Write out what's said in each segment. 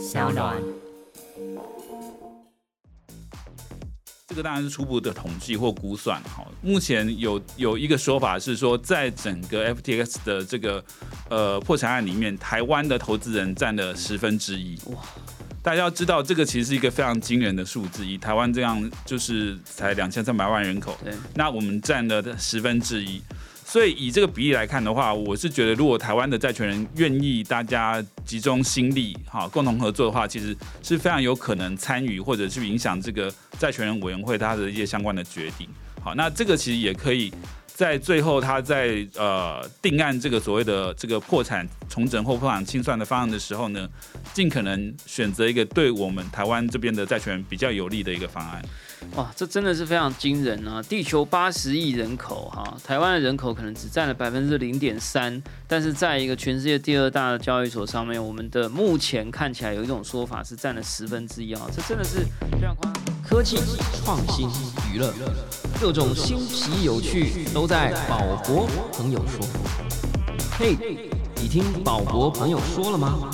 小暖。这个当然是初步的统计或估算哈。目前有有一个说法是说，在整个 FTX 的这个呃破产案里面，台湾的投资人占了十分之一。哇！大家要知道，这个其实是一个非常惊人的数字。以台湾这样就是才两千三百万人口，对，那我们占了十分之一。所以以这个比例来看的话，我是觉得如果台湾的债权人愿意大家集中心力，哈，共同合作的话，其实是非常有可能参与或者去影响这个债权人委员会它的一些相关的决定。好，那这个其实也可以在最后他在呃定案这个所谓的这个破产重整或破产清算的方案的时候呢，尽可能选择一个对我们台湾这边的债权人比较有利的一个方案。哇，这真的是非常惊人啊！地球八十亿人口，哈，台湾的人口可能只占了百分之零点三，但是在一个全世界第二大的交易所上面，我们的目前看起来有一种说法是占了十分之一啊，这真的是非常夸张。科技创新娱乐，各种新奇有趣都在宝博朋友说。嘿，你听宝博朋友说了吗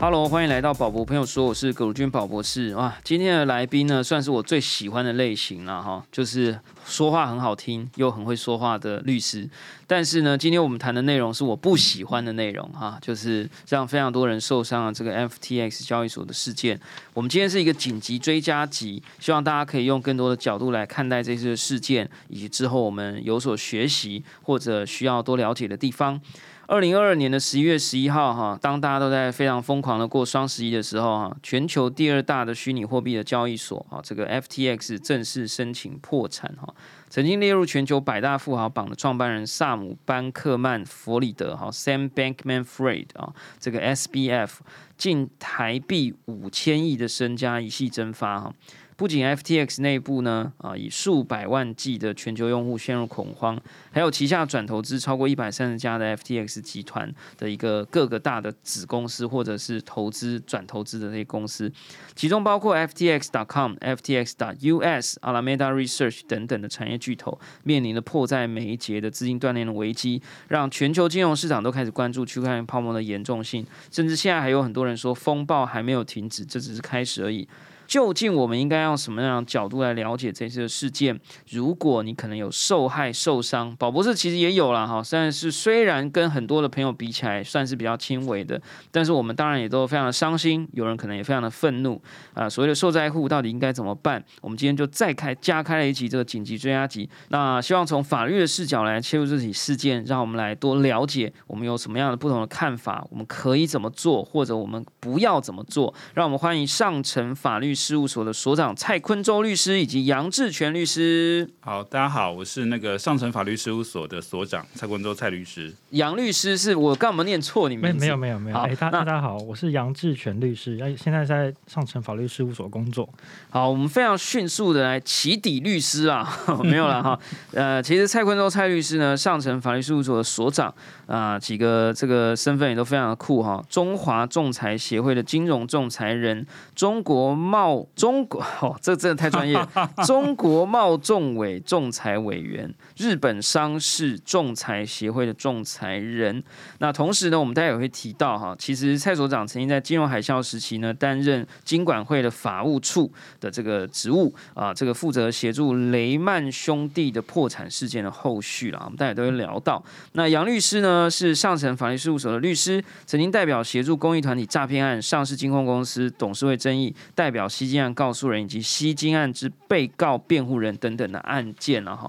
？Hello，欢迎来到宝博朋友说，我是葛如君宝博士。哇，今天的来宾呢，算是我最喜欢的类型了哈，就是说话很好听又很会说话的律师。但是呢，今天我们谈的内容是我不喜欢的内容哈，就是让非常多人受伤的这个 FTX 交易所的事件。我们今天是一个紧急追加集，希望大家可以用更多的角度来看待这次事件，以及之后我们有所学习或者需要多了解的地方。二零二二年的十一月十一号，哈，当大家都在非常疯狂的过双十一的时候，哈，全球第二大的虚拟货币的交易所，哈，这个 FTX 正式申请破产，哈，曾经列入全球百大富豪榜的创办人萨姆班克曼弗里德，哈，Sam Bankman-Fried，啊，这个 SBF 近台币五千亿的身家一系蒸发，哈。不仅 FTX 内部呢，啊，以数百万计的全球用户陷入恐慌，还有旗下转投资超过一百三十家的 FTX 集团的一个各个大的子公司或者是投资转投资的那些公司，其中包括 FTX.com、FTX.US、Alameda Research 等等的产业巨头，面临了迫在眉睫的资金断裂的危机，让全球金融市场都开始关注区块链泡沫的严重性，甚至现在还有很多人说风暴还没有停止，这只是开始而已。究竟我们应该用什么样的角度来了解这次的事件？如果你可能有受害、受伤，宝博士其实也有了哈，但是虽然跟很多的朋友比起来算是比较轻微的，但是我们当然也都非常的伤心，有人可能也非常的愤怒啊。所谓的受灾户到底应该怎么办？我们今天就再开加开了一集这个紧急追加集，那希望从法律的视角来切入这起事件，让我们来多了解我们有什么样的不同的看法，我们可以怎么做，或者我们不要怎么做。让我们欢迎上层法律。事务所的所长蔡坤洲律师以及杨志全律师。好，大家好，我是那个上城法律事务所的所长蔡坤洲蔡律师。杨律师是我干嘛念错你名字？没有没有没有。哎，大大家好，我是杨志全律师，哎，现在在上城法律事务所工作。好，我们非常迅速的来起底律师啊，没有了哈。呃，其实蔡坤洲蔡律师呢，上城法律事务所的所长啊，几个这个身份也都非常的酷哈。中华仲裁协会的金融仲裁人，中国贸中国哦，这真的太专业。中国贸仲委仲裁委员，日本商事仲裁协会的仲裁人。那同时呢，我们大家也会提到哈，其实蔡所长曾经在金融海啸时期呢，担任金管会的法务处的这个职务啊，这个负责协助雷曼兄弟的破产事件的后续了。我们大家都会聊到。那杨律师呢，是上城法律事务所的律师，曾经代表协助公益团体诈骗案、上市金控公司董事会争议，代表。西金案告诉人以及西金案之被告辩护人等等的案件了哈，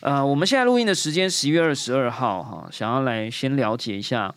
呃，我们现在录音的时间十一月二十二号哈，想要来先了解一下，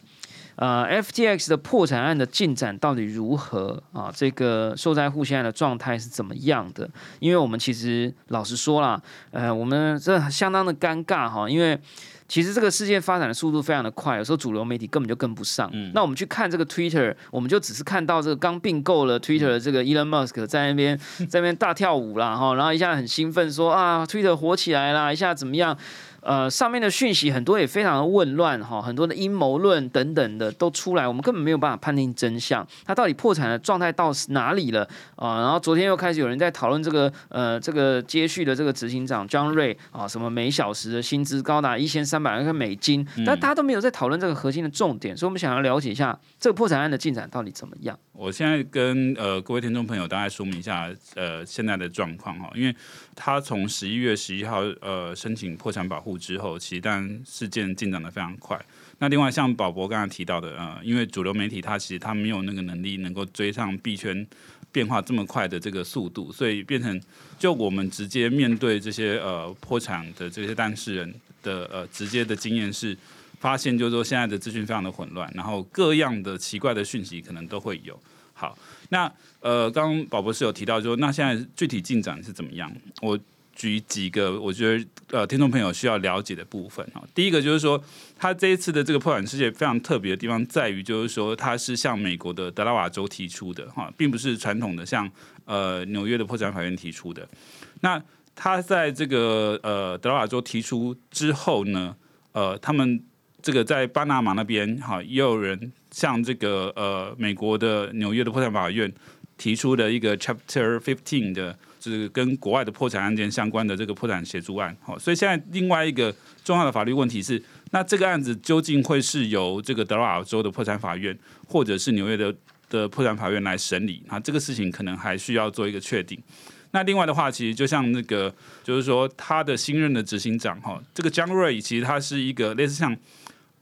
呃，FTX 的破产案的进展到底如何啊？这个受灾户现在的状态是怎么样的？因为我们其实老实说了，呃，我们这相当的尴尬哈，因为。其实这个事件发展的速度非常的快，有时候主流媒体根本就跟不上。那我们去看这个 Twitter，我们就只是看到这个刚并购了 Twitter 的这个 Elon Musk 在那边 在那边大跳舞啦哈，然后一下很兴奋说啊，Twitter 火起来啦，一下怎么样？呃上面的讯息很多也非常的混乱哈，很多的阴谋论等等的都出来，我们根本没有办法判定真相，他到底破产的状态到哪里了啊？然后昨天又开始有人在讨论这个呃这个接续的这个执行长 John Ray 啊，什么每小时的薪资高达一千三百万个美金，但大家都没有在讨论这个核心的重点，所以我们想要了解一下这个破产案的进展到底怎么样。我现在跟呃各位听众朋友大概说明一下呃现在的状况哈，因为他从十一月十一号呃申请破产保护之后，其实但事件进展的非常快。那另外像宝博刚才提到的呃，因为主流媒体它其实它没有那个能力能够追上币圈变化这么快的这个速度，所以变成就我们直接面对这些呃破产的这些当事人的呃直接的经验是。发现就是说现在的资讯非常的混乱，然后各样的奇怪的讯息可能都会有。好，那呃，刚刚宝博士有提到说，那现在具体进展是怎么样？我举几个我觉得呃听众朋友需要了解的部分哈。第一个就是说，他这一次的这个破产事件非常特别的地方在于，就是说他是向美国的德拉瓦州提出的哈，并不是传统的像呃纽约的破产法院提出的。那他在这个呃德拉瓦州提出之后呢，呃，他们这个在巴拿马那边，哈，也有人向这个呃美国的纽约的破产法院提出的一个 Chapter Fifteen 的，就是跟国外的破产案件相关的这个破产协助案。好，所以现在另外一个重要的法律问题是，那这个案子究竟会是由这个德拉瓦州的破产法院，或者是纽约的的破产法院来审理？啊，这个事情可能还需要做一个确定。那另外的话，其实就像那个，就是说他的新任的执行长哈，这个江瑞其实他是一个类似像。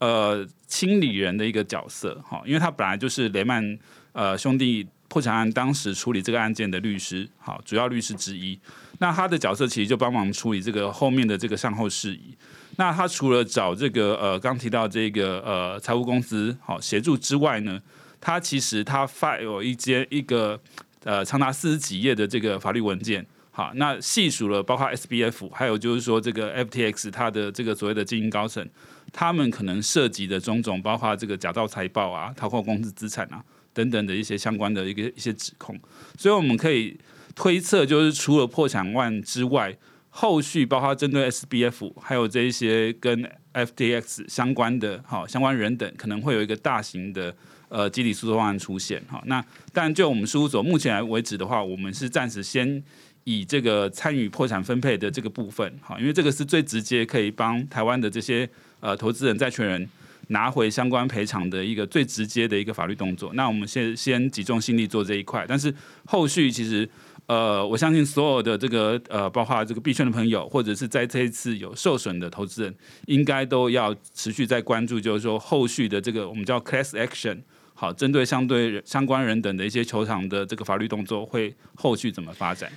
呃，清理人的一个角色哈，因为他本来就是雷曼呃兄弟破产案当时处理这个案件的律师，好，主要律师之一。那他的角色其实就帮忙处理这个后面的这个善后事宜。那他除了找这个呃刚提到这个呃财务公司好协助之外呢，他其实他发有一间一个呃长达四十几页的这个法律文件，好，那细数了包括 SBF，还有就是说这个 FTX 它的这个所谓的经营高层。他们可能涉及的种种，包括这个假造财报啊、掏空公司资产啊等等的一些相关的一个一些指控，所以我们可以推测，就是除了破产案之外，后续包括针对 SBF 还有这一些跟 FTX 相关的哈相关人等，可能会有一个大型的呃集体诉讼案出现哈。那但就我们事务所目前为止的话，我们是暂时先。以这个参与破产分配的这个部分，哈，因为这个是最直接可以帮台湾的这些呃投资人、债权人拿回相关赔偿的一个最直接的一个法律动作。那我们先先集中心力做这一块，但是后续其实呃，我相信所有的这个呃，包括这个币圈的朋友，或者是在这一次有受损的投资人，应该都要持续在关注，就是说后续的这个我们叫 class action，好，针对相对相关人等的一些球场的这个法律动作会后续怎么发展？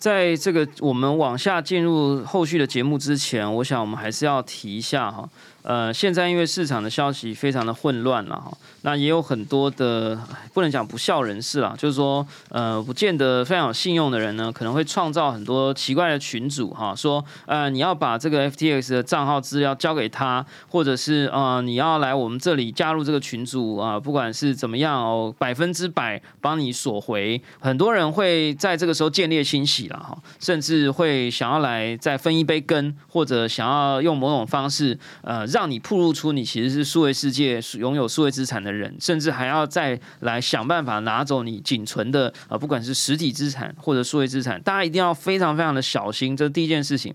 在这个我们往下进入后续的节目之前，我想我们还是要提一下哈。呃，现在因为市场的消息非常的混乱了哈，那也有很多的不能讲不孝人士啦，就是说呃，不见得非常有信用的人呢，可能会创造很多奇怪的群组哈，说呃你要把这个 FTX 的账号资料交给他，或者是呃你要来我们这里加入这个群组啊，不管是怎么样哦，百分之百帮你索回。很多人会在这个时候建立欣喜了哈，甚至会想要来再分一杯羹，或者想要用某种方式呃。让让你暴露出你其实是数位世界拥有数位资产的人，甚至还要再来想办法拿走你仅存的啊，不管是实体资产或者数位资产，大家一定要非常非常的小心。这是第一件事情。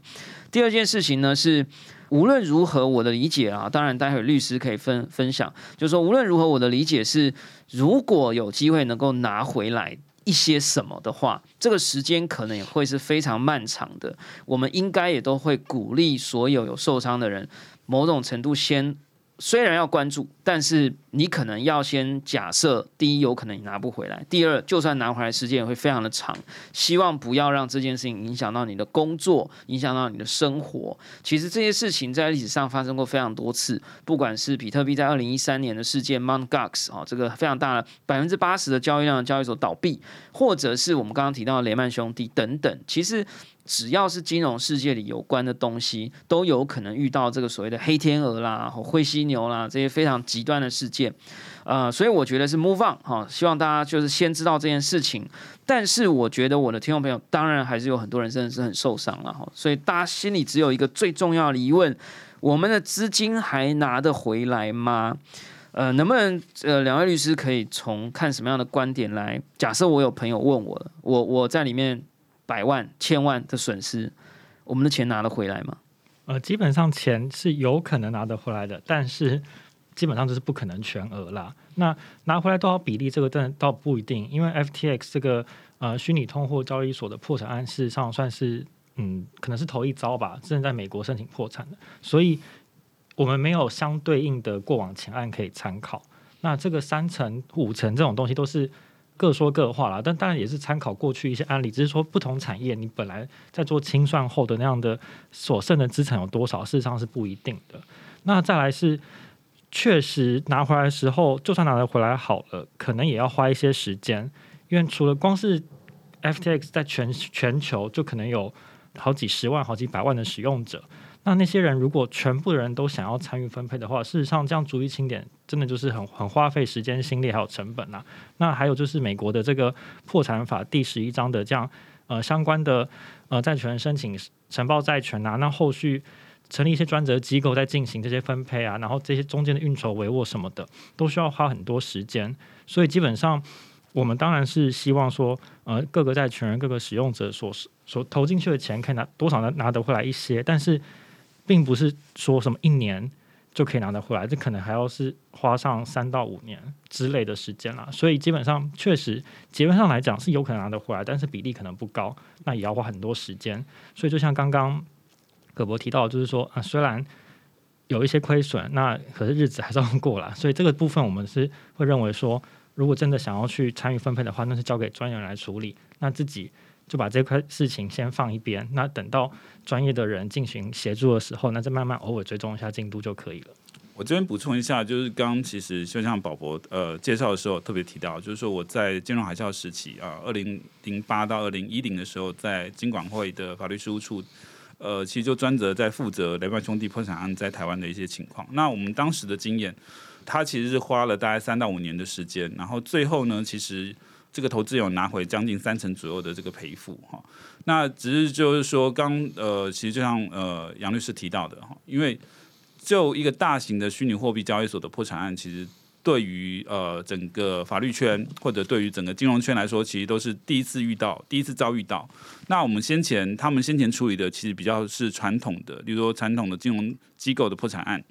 第二件事情呢是，无论如何，我的理解啊，当然待会律师可以分分享，就是说无论如何，我的理解是，如果有机会能够拿回来。一些什么的话，这个时间可能也会是非常漫长的。我们应该也都会鼓励所有有受伤的人，某种程度先。虽然要关注，但是你可能要先假设：第一，有可能你拿不回来；第二，就算拿回来，时间也会非常的长。希望不要让这件事情影响到你的工作，影响到你的生活。其实这些事情在历史上发生过非常多次，不管是比特币在二零一三年的事件 Mount Gox 啊，这个非常大的百分之八十的交易量的交易所倒闭，或者是我们刚刚提到的雷曼兄弟等等，其实。只要是金融世界里有关的东西，都有可能遇到这个所谓的黑天鹅啦、灰犀牛啦这些非常极端的事件。呃，所以我觉得是 move on 哈，希望大家就是先知道这件事情。但是我觉得我的听众朋友，当然还是有很多人真的是很受伤了哈。所以大家心里只有一个最重要的疑问：我们的资金还拿得回来吗？呃，能不能呃，两位律师可以从看什么样的观点来？假设我有朋友问我，我我在里面百万、千万的损失，我们的钱拿得回来吗？呃，基本上钱是有可能拿得回来的，但是。基本上就是不可能全额啦。那拿回来多少比例，这个但倒不一定，因为 FTX 这个呃虚拟通货交易所的破产案，事实上算是嗯可能是头一遭吧，正在美国申请破产的，所以我们没有相对应的过往前案可以参考。那这个三层、五层这种东西都是各说各话啦，但当然也是参考过去一些案例，只是说不同产业你本来在做清算后的那样的所剩的资产有多少，事实上是不一定的。那再来是。确实拿回来的时候，就算拿得回来好了，可能也要花一些时间，因为除了光是 FTX 在全全球就可能有好几十万、好几百万的使用者，那那些人如果全部的人都想要参与分配的话，事实上这样逐一清点，真的就是很很花费时间、心力还有成本呐。那还有就是美国的这个破产法第十一章的这样呃相关的呃债权申请承报债权啊，那后续。成立一些专责机构在进行这些分配啊，然后这些中间的运筹帷幄什么的，都需要花很多时间。所以基本上，我们当然是希望说，呃，各个债权人、各个使用者所所投进去的钱，可以拿多少拿拿得回来一些，但是并不是说什么一年就可以拿得回来，这可能还要是花上三到五年之类的时间啦。所以基本上，确实结论上来讲是有可能拿得回来，但是比例可能不高，那也要花很多时间。所以就像刚刚。葛博提到，就是说啊，虽然有一些亏损，那可是日子还是要过了。所以这个部分，我们是会认为说，如果真的想要去参与分配的话，那是交给专业人来处理。那自己就把这块事情先放一边，那等到专业的人进行协助的时候，那再慢慢偶尔追踪一下进度就可以了。我这边补充一下，就是刚其实就像宝博呃介绍的时候特别提到，就是说我在金融海啸时期啊，二零零八到二零一零的时候，在金管会的法律事务处。呃，其实就专责在负责雷曼兄弟破产案在台湾的一些情况。那我们当时的经验，他其实是花了大概三到五年的时间，然后最后呢，其实这个投资有拿回将近三成左右的这个赔付哈。那只是就是说，刚呃，其实就像呃杨律师提到的哈，因为就一个大型的虚拟货币交易所的破产案，其实。对于呃整个法律圈或者对于整个金融圈来说，其实都是第一次遇到，第一次遭遇到。那我们先前他们先前处理的其实比较是传统的，比如说传统的金融机构的破产案。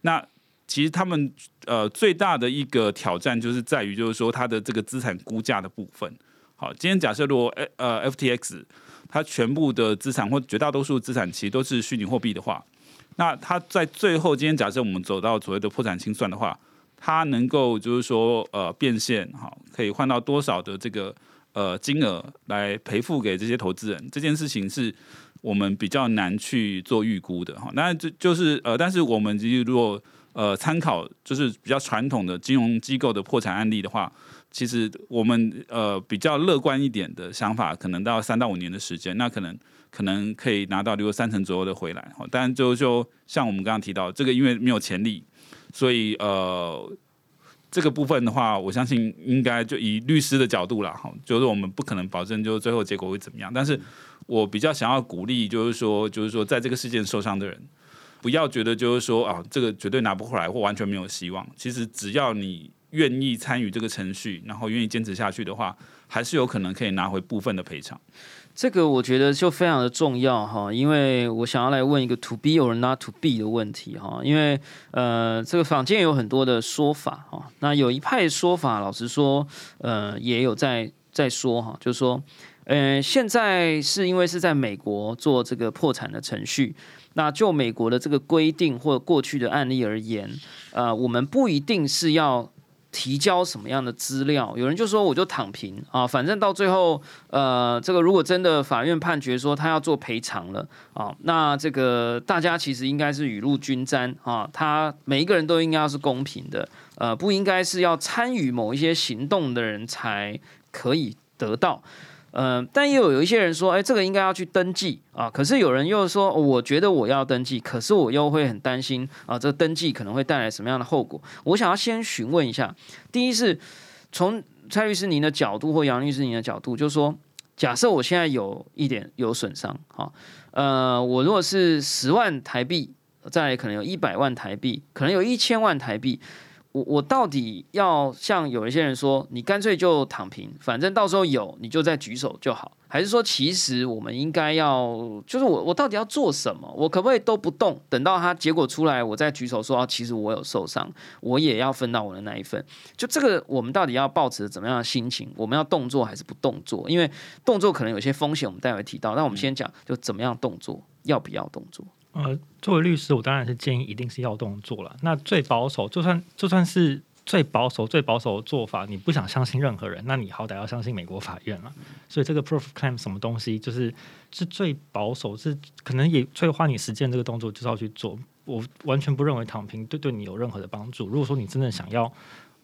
那其实他们呃最大的一个挑战就是在于，就是说它的这个资产估价的部分。好，今天假设如果呃 FTX 它全部的资产或绝大多数资产其实都是虚拟货币的话，那它在最后今天假设我们走到所谓的破产清算的话。它能够就是说呃变现哈，可以换到多少的这个呃金额来赔付给这些投资人？这件事情是我们比较难去做预估的哈。那这就是呃，但是我们其实如果呃参考就是比较传统的金融机构的破产案例的话，其实我们呃比较乐观一点的想法，可能到三到五年的时间，那可能可能可以拿到比如三成左右的回来哈。但就就像我们刚刚提到，这个因为没有潜力。所以呃，这个部分的话，我相信应该就以律师的角度啦，哈，就是我们不可能保证就最后结果会怎么样。但是我比较想要鼓励，就是说，就是说，在这个事件受伤的人，不要觉得就是说啊，这个绝对拿不回来或完全没有希望。其实只要你愿意参与这个程序，然后愿意坚持下去的话，还是有可能可以拿回部分的赔偿。这个我觉得就非常的重要哈，因为我想要来问一个 to be or not to be 的问题哈，因为呃，这个坊间有很多的说法哈，那有一派说法，老实说，呃，也有在在说哈，就是说，呃，现在是因为是在美国做这个破产的程序，那就美国的这个规定或过去的案例而言，呃，我们不一定是要。提交什么样的资料？有人就说我就躺平啊，反正到最后，呃，这个如果真的法院判决说他要做赔偿了啊，那这个大家其实应该是雨露均沾啊，他每一个人都应该要是公平的，呃，不应该是要参与某一些行动的人才可以得到。呃，但又有有一些人说，哎，这个应该要去登记啊。可是有人又说，我觉得我要登记，可是我又会很担心啊，这登记可能会带来什么样的后果？我想要先询问一下，第一是从蔡律师您的角度或杨律师您的角度，就是说，假设我现在有一点有损伤，好，呃，我如果是十万台币，再来可能有一百万台币，可能有一千万台币。我我到底要像有一些人说，你干脆就躺平，反正到时候有你就再举手就好，还是说其实我们应该要，就是我我到底要做什么？我可不可以都不动，等到他结果出来，我再举手说啊，其实我有受伤，我也要分到我的那一份。就这个，我们到底要保持怎么样的心情？我们要动作还是不动作？因为动作可能有些风险，我们待会提到。那我们先讲，就怎么样动作，要不要动作？呃，作为律师，我当然是建议一定是要动作了。那最保守，就算就算是最保守、最保守的做法，你不想相信任何人，那你好歹要相信美国法院了。所以这个 proof claim 什么东西，就是是最保守，是可能也最花你时间这个动作，就是要去做。我完全不认为躺平对对你有任何的帮助。如果说你真的想要，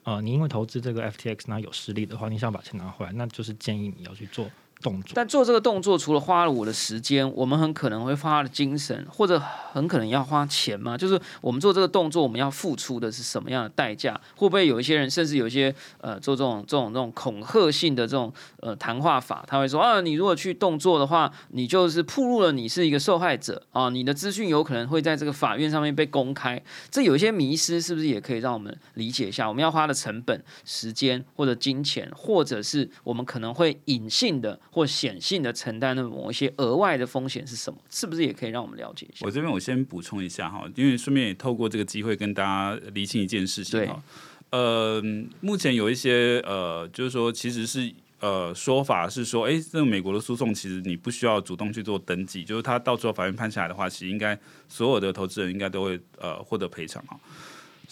呃，你因为投资这个 FTX 那有实力的话，你想把钱拿回来，那就是建议你要去做。动作，但做这个动作除了花了我的时间，我们很可能会花了精神，或者很可能要花钱嘛。就是我们做这个动作，我们要付出的是什么样的代价？会不会有一些人，甚至有一些呃，做这种这种这种恐吓性的这种呃谈话法，他会说啊，你如果去动作的话，你就是暴露了你是一个受害者啊，你的资讯有可能会在这个法院上面被公开。这有一些迷失，是不是也可以让我们理解一下？我们要花的成本、时间或者金钱，或者是我们可能会隐性的。或显性的承担的某一些额外的风险是什么？是不是也可以让我们了解一下？我这边我先补充一下哈，因为顺便也透过这个机会跟大家厘清一件事情哈。呃，目前有一些呃，就是说其实是呃说法是说，哎，这个美国的诉讼其实你不需要主动去做登记，就是他到时候法院判下来的话，其实应该所有的投资人应该都会呃获得赔偿哈。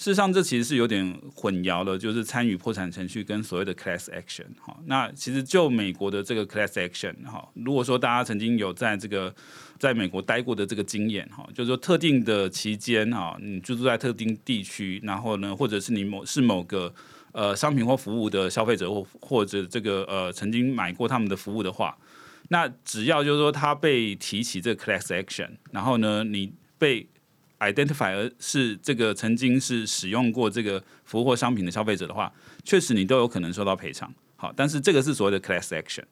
事实上，这其实是有点混淆的，就是参与破产程序跟所谓的 class action 哈。那其实就美国的这个 class action 哈，如果说大家曾经有在这个在美国待过的这个经验哈，就是说特定的期间哈，你居住在特定地区，然后呢，或者是你某是某个呃商品或服务的消费者或或者这个呃曾经买过他们的服务的话，那只要就是说他被提起这个 class action，然后呢，你被 identify 而是这个曾经是使用过这个服务或商品的消费者的话，确实你都有可能受到赔偿。好，但是这个是所谓的 class action。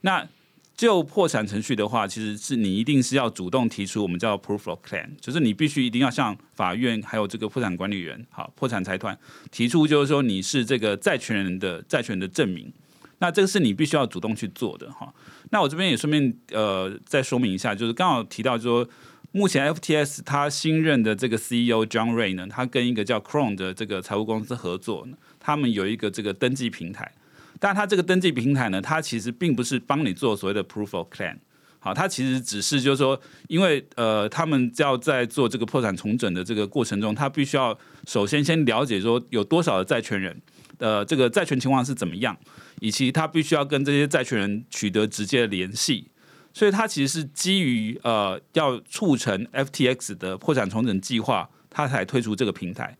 那就破产程序的话，其实是你一定是要主动提出我们叫 proof of claim，就是你必须一定要向法院还有这个破产管理员，好，破产财团提出，就是说你是这个债权人的债权人的证明。那这个是你必须要主动去做的哈。那我这边也顺便呃再说明一下，就是刚好提到说。目前 FTS 他新任的这个 CEO John Ray 呢，他跟一个叫 Chrome 的这个财务公司合作，他们有一个这个登记平台。但他这个登记平台呢，它其实并不是帮你做所谓的 Proof of Claim。好，它其实只是就是说，因为呃，他们要在做这个破产重整的这个过程中，他必须要首先先了解说有多少的债权人，呃，这个债权情况是怎么样，以及他必须要跟这些债权人取得直接的联系。所以它其实是基于呃要促成 FTX 的破产重整计划，它才推出这个平台。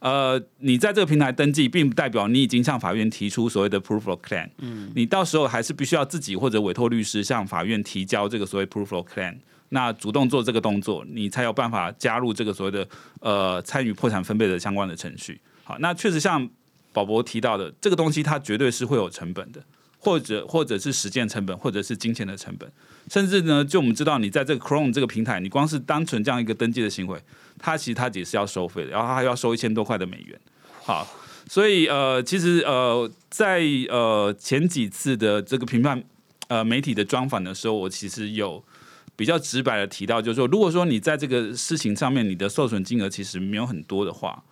呃，你在这个平台登记，并不代表你已经向法院提出所谓的 proof of claim。嗯，你到时候还是必须要自己或者委托律师向法院提交这个所谓 proof of claim。那主动做这个动作，你才有办法加入这个所谓的呃参与破产分配的相关的程序。好，那确实像宝博提到的，这个东西它绝对是会有成本的。或者或者是实践成本，或者是金钱的成本，甚至呢，就我们知道，你在这个 Chrome 这个平台，你光是单纯这样一个登记的行为，它其实它也是要收费的，然后它还要收一千多块的美元。好，所以呃，其实呃，在呃前几次的这个评判呃媒体的专访的时候，我其实有比较直白的提到，就是说，如果说你在这个事情上面，你的受损金额其实没有很多的话。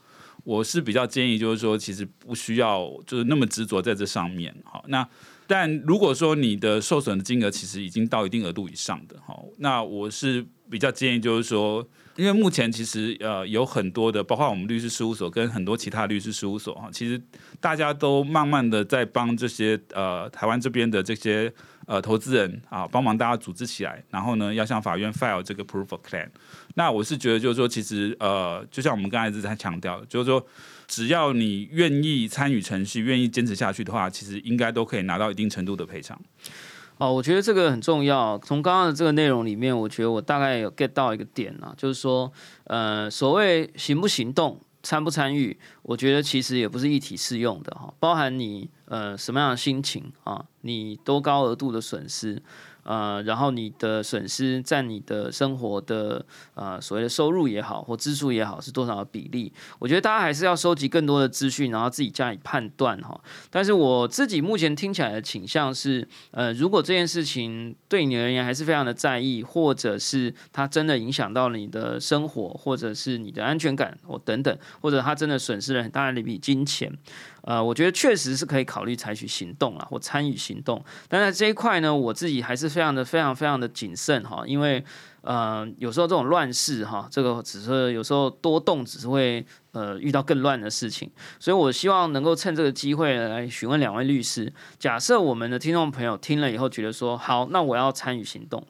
我是比较建议，就是说，其实不需要就是那么执着在这上面。好，那但如果说你的受损的金额其实已经到一定额度以上的，好，那我是比较建议，就是说，因为目前其实呃有很多的，包括我们律师事务所跟很多其他律师事务所哈，其实大家都慢慢的在帮这些呃台湾这边的这些。呃，投资人啊，帮忙大家组织起来，然后呢，要向法院 file 这个 proof of claim。那我是觉得，就是说，其实呃，就像我们刚才一直在强调，就是说，只要你愿意参与程序，愿意坚持下去的话，其实应该都可以拿到一定程度的赔偿。哦，我觉得这个很重要。从刚刚的这个内容里面，我觉得我大概有 get 到一个点啊，就是说，呃，所谓行不行动、参不参与，我觉得其实也不是一体适用的哈，包含你呃什么样的心情啊，你多高额度的损失。呃，然后你的损失占你的生活的呃所谓的收入也好或支出也好是多少的比例？我觉得大家还是要收集更多的资讯，然后自己加以判断哈。但是我自己目前听起来的倾向是，呃，如果这件事情对你而言还是非常的在意，或者是它真的影响到了你的生活，或者是你的安全感或等等，或者它真的损失了很大的一笔金钱。呃，我觉得确实是可以考虑采取行动啊，或参与行动。但在这一块呢，我自己还是非常的、非常、非常的谨慎哈，因为呃，有时候这种乱世哈，这个只是有时候多动，只是会呃遇到更乱的事情。所以我希望能够趁这个机会来询问两位律师，假设我们的听众朋友听了以后觉得说，好，那我要参与行动。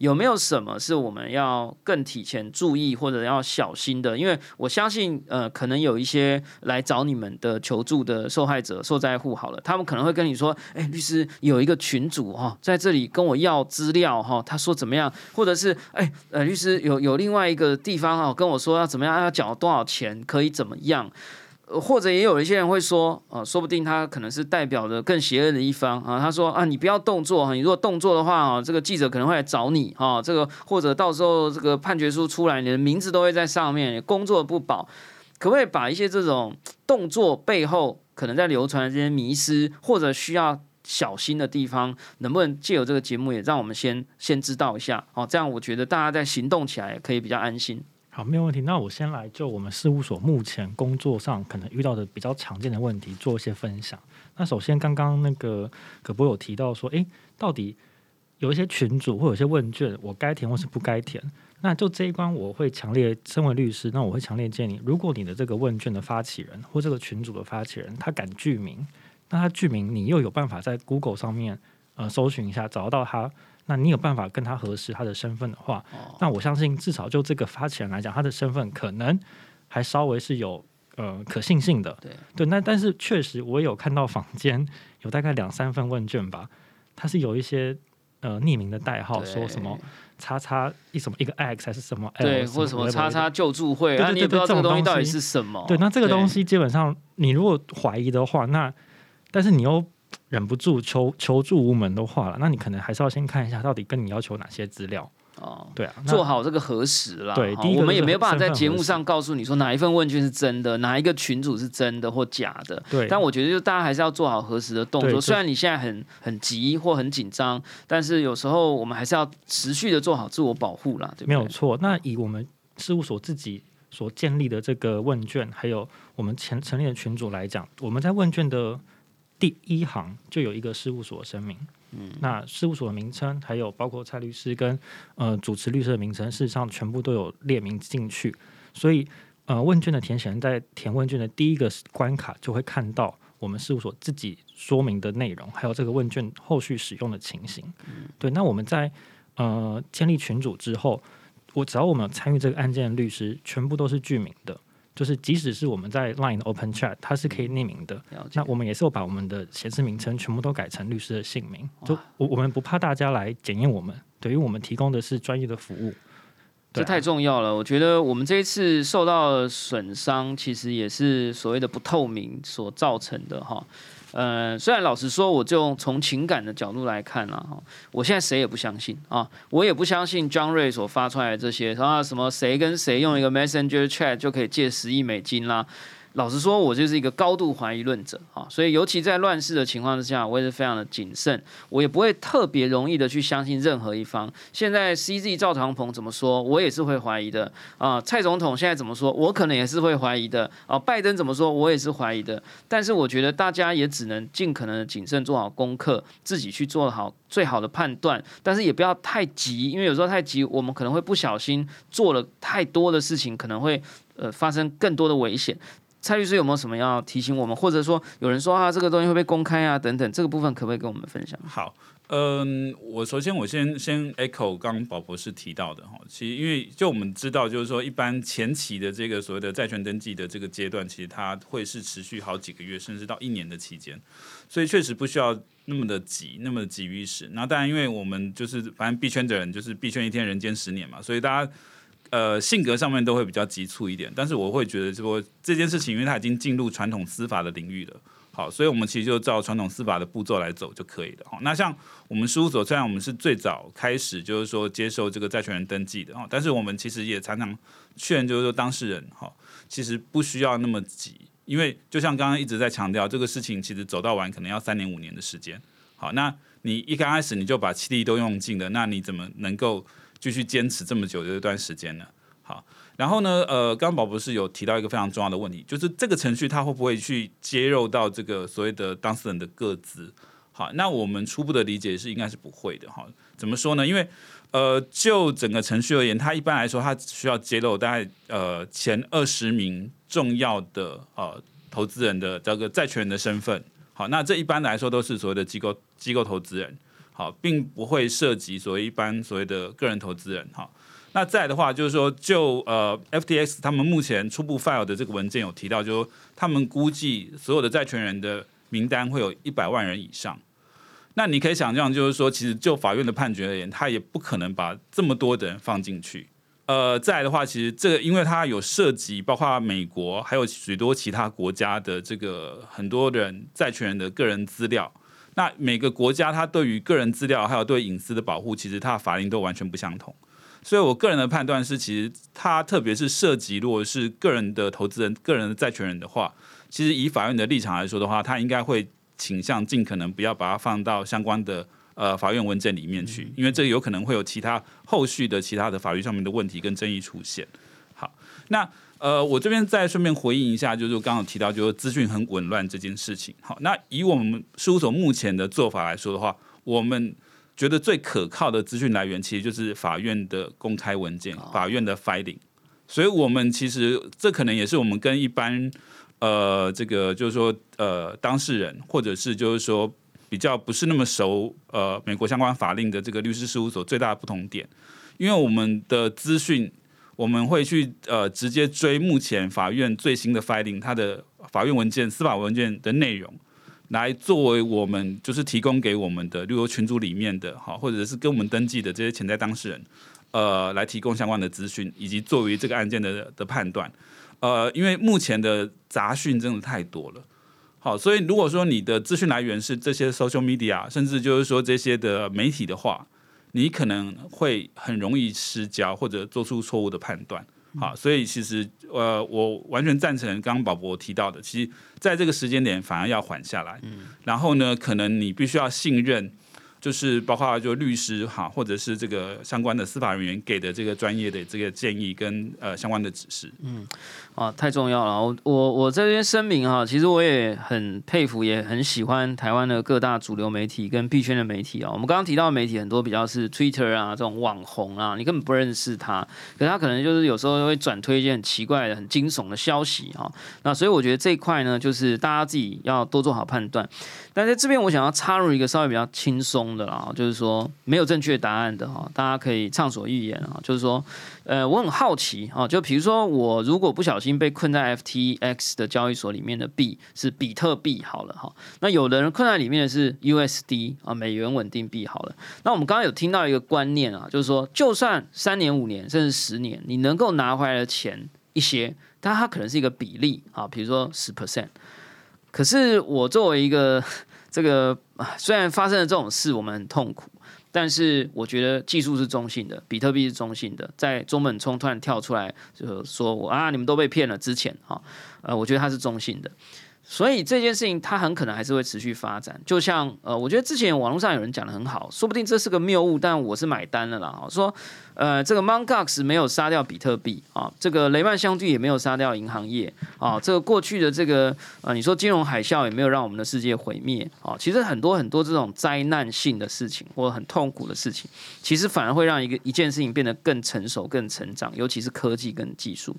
有没有什么是我们要更提前注意或者要小心的？因为我相信，呃，可能有一些来找你们的求助的受害者、受灾户，好了，他们可能会跟你说：“哎，律师有一个群主哈，在这里跟我要资料哈，他说怎么样？或者是哎，呃，律师有有另外一个地方哈，跟我说要怎么样，要缴多少钱，可以怎么样？”或者也有一些人会说，呃，说不定他可能是代表着更邪恶的一方啊。他说啊，你不要动作哈，你如果动作的话啊，这个记者可能会来找你啊。这个或者到时候这个判决书出来，你的名字都会在上面，工作不保。可不可以把一些这种动作背后可能在流传的这些迷失，或者需要小心的地方，能不能借由这个节目也让我们先先知道一下？哦，这样我觉得大家在行动起来可以比较安心。好，没有问题。那我先来就我们事务所目前工作上可能遇到的比较常见的问题做一些分享。那首先，刚刚那个葛波有提到说，诶，到底有一些群主或有些问卷，我该填或是不该填？那就这一关，我会强烈身为律师，那我会强烈建议，如果你的这个问卷的发起人或这个群主的发起人他敢具名，那他具名，你又有办法在 Google 上面呃搜寻一下，找到他。那你有办法跟他核实他的身份的话，那我相信至少就这个发起人来讲，他的身份可能还稍微是有呃可信性的。对对，那但是确实我有看到坊间有大概两三份问卷吧，它是有一些呃匿名的代号，说什么叉叉一什么一个 X 还是什么，对，或者什么叉叉救助会，你也不知道，这个东西到底是什么？对，那这个东西基本上你如果怀疑的话，那但是你又。忍不住求求助无门的话了，那你可能还是要先看一下到底跟你要求哪些资料哦。对啊，做好这个核实啦。对，我们也没有办法在节目上告诉你说哪一份问卷是真的，哪一个群主是真的或假的。对，但我觉得就大家还是要做好核实的动作。虽然你现在很很急或很紧张，但是有时候我们还是要持续的做好自我保护啦。对，没有错。那以我们事务所自己所建立的这个问卷，还有我们前成立的群组来讲，我们在问卷的。第一行就有一个事务所声明，嗯，那事务所的名称，还有包括蔡律师跟呃主持律师的名称，事实上全部都有列明进去。所以，呃，问卷的填写人在填问卷的第一个关卡就会看到我们事务所自己说明的内容，还有这个问卷后续使用的情形。对，那我们在呃建立群组之后，我只要我们参与这个案件的律师，全部都是具名的。就是即使是我们在 Line Open Chat，它是可以匿名的。那我们也是有把我们的显示名称全部都改成律师的姓名。就我我们不怕大家来检验我们，对于我们提供的是专业的服务。这太重要了。我觉得我们这一次受到损伤，其实也是所谓的不透明所造成的哈。呃，虽然老实说，我就从情感的角度来看啊，我现在谁也不相信啊，我也不相信张瑞所发出来的这些啊，什么谁跟谁用一个 Messenger Chat 就可以借十亿美金啦。老实说，我就是一个高度怀疑论者啊，所以尤其在乱世的情况之下，我也是非常的谨慎，我也不会特别容易的去相信任何一方。现在 CZ 赵长鹏怎么说，我也是会怀疑的啊。蔡总统现在怎么说，我可能也是会怀疑的啊。拜登怎么说，我也是怀疑的。但是我觉得大家也只能尽可能的谨慎做好功课，自己去做好最好的判断，但是也不要太急，因为有时候太急，我们可能会不小心做了太多的事情，可能会呃发生更多的危险。蔡律师有没有什么要提醒我们，或者说有人说啊，这个东西会被公开啊等等，这个部分可不可以跟我们分享？好，嗯，我首先我先先 echo 刚刚宝博士提到的哈，其实因为就我们知道，就是说一般前期的这个所谓的债权登记的这个阶段，其实它会是持续好几个月，甚至到一年的期间，所以确实不需要那么的急，那么的急于时。那当然，因为我们就是反正币圈的人就是币圈一天人间十年嘛，所以大家。呃，性格上面都会比较急促一点，但是我会觉得说这件事情，因为它已经进入传统司法的领域了，好，所以我们其实就照传统司法的步骤来走就可以了。好，那像我们事务所，虽然我们是最早开始就是说接受这个债权人登记的哦，但是我们其实也常常劝就是说当事人哈，其实不需要那么急，因为就像刚刚一直在强调，这个事情其实走到完可能要三年五年的时间。好，那你一刚开始你就把气力都用尽了，那你怎么能够？继续坚持这么久的一段时间呢？好，然后呢，呃，刚刚宝博士有提到一个非常重要的问题，就是这个程序它会不会去揭露到这个所谓的当事人的个资？好，那我们初步的理解是应该是不会的。哈，怎么说呢？因为呃，就整个程序而言，它一般来说它需要揭露大概呃前二十名重要的呃投资人的这个债权人的身份。好，那这一般来说都是所谓的机构机构投资人。好，并不会涉及所谓一般所谓的个人投资人。哈，那再的话就是说，就呃，FTX 他们目前初步 file 的这个文件有提到，就说他们估计所有的债权人的名单会有一百万人以上。那你可以想象，就是说，其实就法院的判决而言，他也不可能把这么多的人放进去。呃，再的话，其实这个因为它有涉及包括美国还有许多其他国家的这个很多人债权人的个人资料。那每个国家它对于个人资料还有对隐私的保护，其实它的法令都完全不相同。所以我个人的判断是，其实它特别是涉及如果是个人的投资人、个人的债权人的话，其实以法院的立场来说的话，它应该会倾向尽可能不要把它放到相关的呃法院文件里面去，因为这有可能会有其他后续的其他的法律上面的问题跟争议出现。好，那。呃，我这边再顺便回应一下，就是刚刚提到，就是资讯很紊乱这件事情。好，那以我们事务所目前的做法来说的话，我们觉得最可靠的资讯来源，其实就是法院的公开文件、法院的 filing。所以，我们其实这可能也是我们跟一般呃，这个就是说呃，当事人或者是就是说比较不是那么熟呃美国相关法令的这个律师事务所最大的不同点，因为我们的资讯。我们会去呃直接追目前法院最新的 filing，它的法院文件、司法文件的内容，来作为我们就是提供给我们的，例如群组里面的哈，或者是跟我们登记的这些潜在当事人，呃，来提供相关的资讯，以及作为这个案件的的判断。呃，因为目前的杂讯真的太多了，好，所以如果说你的资讯来源是这些 social media，甚至就是说这些的媒体的话。你可能会很容易失焦，或者做出错误的判断，好，所以其实呃，我完全赞成刚刚宝博提到的，其实在这个时间点反而要缓下来，嗯，然后呢，可能你必须要信任。就是包括就律师哈，或者是这个相关的司法人员给的这个专业的这个建议跟呃相关的指示。嗯，啊，太重要了。我我我这边声明哈，其实我也很佩服，也很喜欢台湾的各大主流媒体跟币圈的媒体啊。我们刚刚提到的媒体很多比较是 Twitter 啊这种网红啊，你根本不认识他，可他可能就是有时候会转推一些很奇怪的、很惊悚的消息啊。那所以我觉得这一块呢，就是大家自己要多做好判断。但在这边，我想要插入一个稍微比较轻松的啦，就是说没有正确答案的哈，大家可以畅所欲言啊。就是说，呃，我很好奇啊，就比如说我如果不小心被困在 FTX 的交易所里面的币是比特币好了哈，那有的人困在里面的是 USD 啊，美元稳定币好了。那我们刚刚有听到一个观念啊，就是说，就算三年、五年甚至十年，你能够拿回来的钱一些，但它可能是一个比例啊，比如说十 percent。可是我作为一个这个，虽然发生了这种事，我们很痛苦，但是我觉得技术是中性的，比特币是中性的，在中本聪突然跳出来就说我啊，你们都被骗了之前哈，呃，我觉得它是中性的。所以这件事情它很可能还是会持续发展，就像呃，我觉得之前网络上有人讲的很好，说不定这是个谬误，但我是买单了啦。说呃，这个 Mongox 没有杀掉比特币啊，这个雷曼兄弟也没有杀掉银行业啊，这个过去的这个呃，你说金融海啸也没有让我们的世界毁灭啊。其实很多很多这种灾难性的事情或者很痛苦的事情，其实反而会让一个一件事情变得更成熟、更成长，尤其是科技跟技术。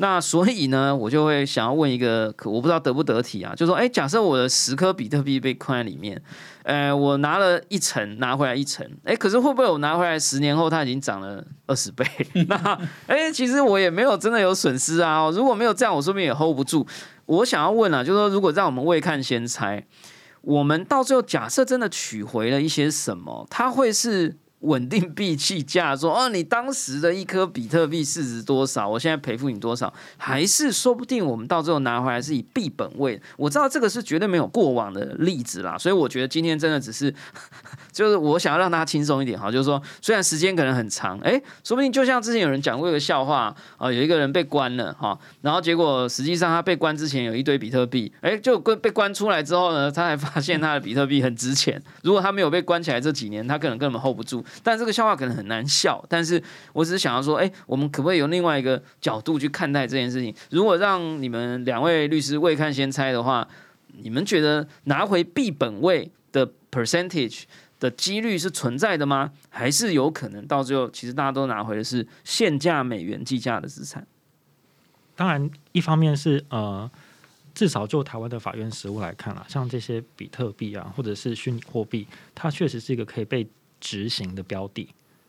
那所以呢，我就会想要问一个，我不知道得不得体啊，就说，哎，假设我的十颗比特币被困在里面，呃，我拿了一层，拿回来一层，哎，可是会不会我拿回来十年后它已经涨了二十倍？那，哎，其实我也没有真的有损失啊。如果没有这样，我说不定也 hold 不住。我想要问啊，就是说，如果让我们未看先猜，我们到最后假设真的取回了一些什么，它会是？稳定币计价说哦，你当时的一颗比特币市值多少？我现在赔付你多少？还是说不定我们到最后拿回来是以币本位？我知道这个是绝对没有过往的例子啦，所以我觉得今天真的只是，就是我想要让大家轻松一点哈，就是说虽然时间可能很长，哎，说不定就像之前有人讲过一个笑话啊，有一个人被关了哈，然后结果实际上他被关之前有一堆比特币，哎，就关被关出来之后呢，他才发现他的比特币很值钱。如果他没有被关起来这几年，他可能根本 hold 不住。但这个笑话可能很难笑，但是我只是想要说，哎，我们可不可以用另外一个角度去看待这件事情？如果让你们两位律师未看先猜的话，你们觉得拿回币本位的 percentage 的几率是存在的吗？还是有可能到最后，其实大家都拿回的是现价美元计价的资产？当然，一方面是呃，至少就台湾的法院实务来看啦，像这些比特币啊，或者是虚拟货币，它确实是一个可以被执行的标的，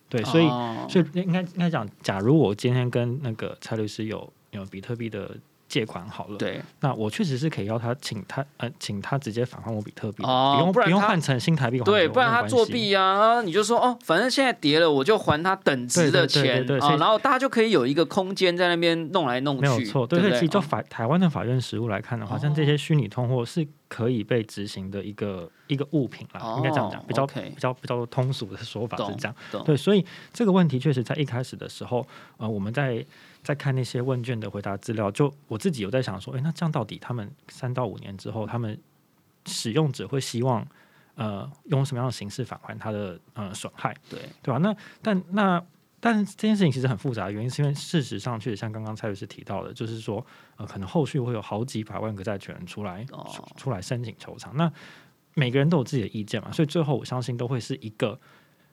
对，所以所以应该应该讲，假如我今天跟那个蔡律师有有比特币的。借款好了，对，那我确实是可以要他请他呃，请他直接返还我比特币，哦，不用不用换成新台币，对，不然他作弊啊，你就说哦，反正现在跌了，我就还他等值的钱啊，然后大家就可以有一个空间在那边弄来弄去，没有错，对对，其实就法台湾的法院实务来看的话，像这些虚拟通货是可以被执行的一个一个物品啦，应该这样讲，比较比较比较通俗的说法是这样，对，所以这个问题确实在一开始的时候，呃，我们在。在看那些问卷的回答资料，就我自己有在想说，哎，那这样到底他们三到五年之后，他们使用者会希望呃用什么样的形式返还他的呃损害？对对吧？那但那但这件事情其实很复杂，原因是因为事实上确实像刚刚蔡律师提到的，就是说呃可能后续会有好几百万个债权人出来出来申请求偿，那每个人都有自己的意见嘛，所以最后我相信都会是一个。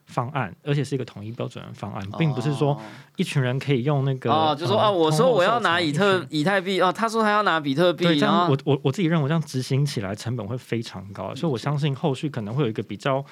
方案，而且是一个统一标准的方案，并不是说一群人可以用那个哦，就说啊，我说我要拿以特以太币哦，他说他要拿比特币，这样我我我自己认为这样执行起来成本会非常高，所以我相信后续可能会有一个比较。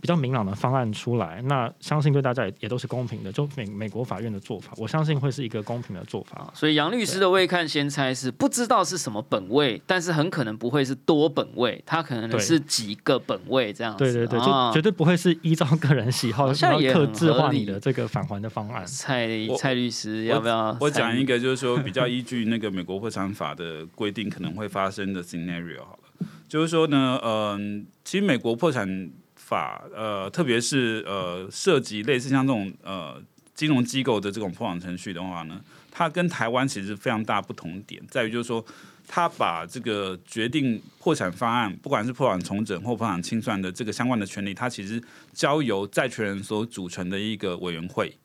比较明朗的方案出来，那相信对大家也也都是公平的。就美美国法院的做法，我相信会是一个公平的做法。所以杨律师的未看先猜是不知道是什么本位，但是很可能不会是多本位，他可能是几个本位这样。对对对，就绝对不会是依照个人喜好，像克制化你的这个返还的方案。蔡蔡律师要不要？我讲一个，就是说比较依据那个美国破产法的规定可能会发生的 scenario 好了，就是说呢，嗯，其实美国破产。法呃，特别是呃，涉及类似像这种呃金融机构的这种破产程序的话呢，它跟台湾其实非常大不同点，在于就是说，它把这个决定破产方案，不管是破产重整或破产清算的这个相关的权利，它其实交由债权人所组成的一个委员会。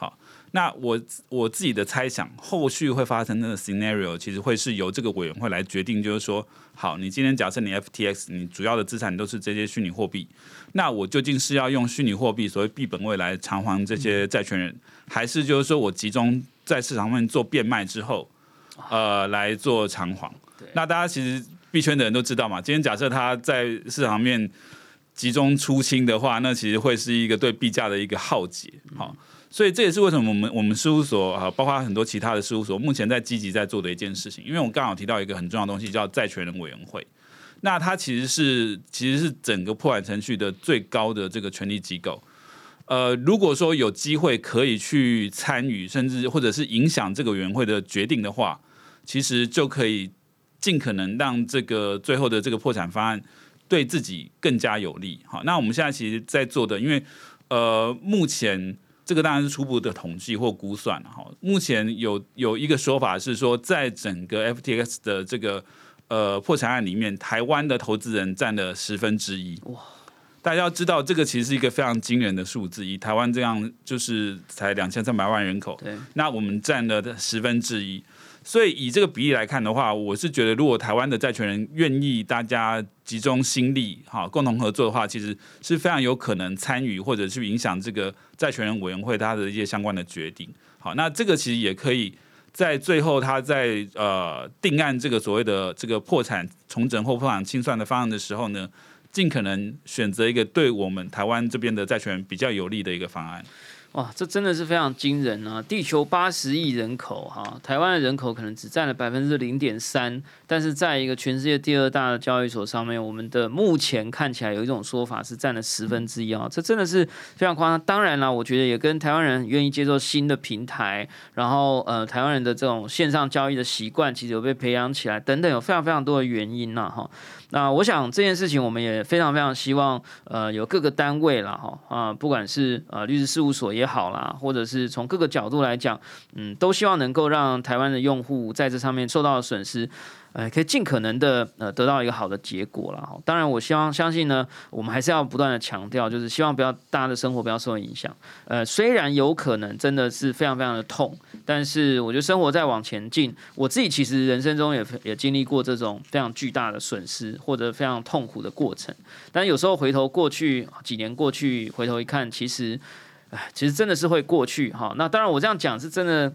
好，那我我自己的猜想，后续会发生的 scenario，其实会是由这个委员会来决定，就是说。好，你今天假设你 FTX，你主要的资产都是这些虚拟货币，那我究竟是要用虚拟货币所谓币本位来偿还这些债权人，还是就是说我集中在市场上面做变卖之后，呃，来做偿还？那大家其实币圈的人都知道嘛，今天假设他在市场面集中出清的话，那其实会是一个对币价的一个浩劫。好。所以这也是为什么我们我们事务所啊，包括很多其他的事务所，目前在积极在做的一件事情。因为我刚好提到一个很重要的东西，叫债权人委员会。那它其实是其实是整个破产程序的最高的这个权力机构。呃，如果说有机会可以去参与，甚至或者是影响这个委员会的决定的话，其实就可以尽可能让这个最后的这个破产方案对自己更加有利。好，那我们现在其实在做的，因为呃，目前。这个当然是初步的统计或估算了哈。目前有有一个说法是说，在整个 FTX 的这个呃破产案里面，台湾的投资人占了十分之一。哇！大家要知道，这个其实是一个非常惊人的数字。以台湾这样就是才两千三百万人口，对，那我们占了十分之一。所以以这个比例来看的话，我是觉得，如果台湾的债权人愿意大家集中心力，哈，共同合作的话，其实是非常有可能参与或者去影响这个债权人委员会它的一些相关的决定。好，那这个其实也可以在最后他在呃定案这个所谓的这个破产重整或破产清算的方案的时候呢，尽可能选择一个对我们台湾这边的债权人比较有利的一个方案。哇，这真的是非常惊人啊！地球八十亿人口，哈，台湾的人口可能只占了百分之零点三，但是在一个全世界第二大的交易所上面，我们的目前看起来有一种说法是占了十分之一啊，这真的是非常夸张。当然了，我觉得也跟台湾人愿意接受新的平台，然后呃，台湾人的这种线上交易的习惯其实有被培养起来，等等，有非常非常多的原因呐，哈。那我想这件事情，我们也非常非常希望，呃，有各个单位啦，哈啊，不管是呃律师事务所也好啦，或者是从各个角度来讲，嗯，都希望能够让台湾的用户在这上面受到损失。呃，可以尽可能的呃得到一个好的结果了哈。当然，我希望相信呢，我们还是要不断的强调，就是希望不要大家的生活不要受影响。呃，虽然有可能真的是非常非常的痛，但是我觉得生活在往前进。我自己其实人生中也也经历过这种非常巨大的损失或者非常痛苦的过程。但有时候回头过去几年过去，回头一看，其实，哎，其实真的是会过去哈。那当然，我这样讲是真的。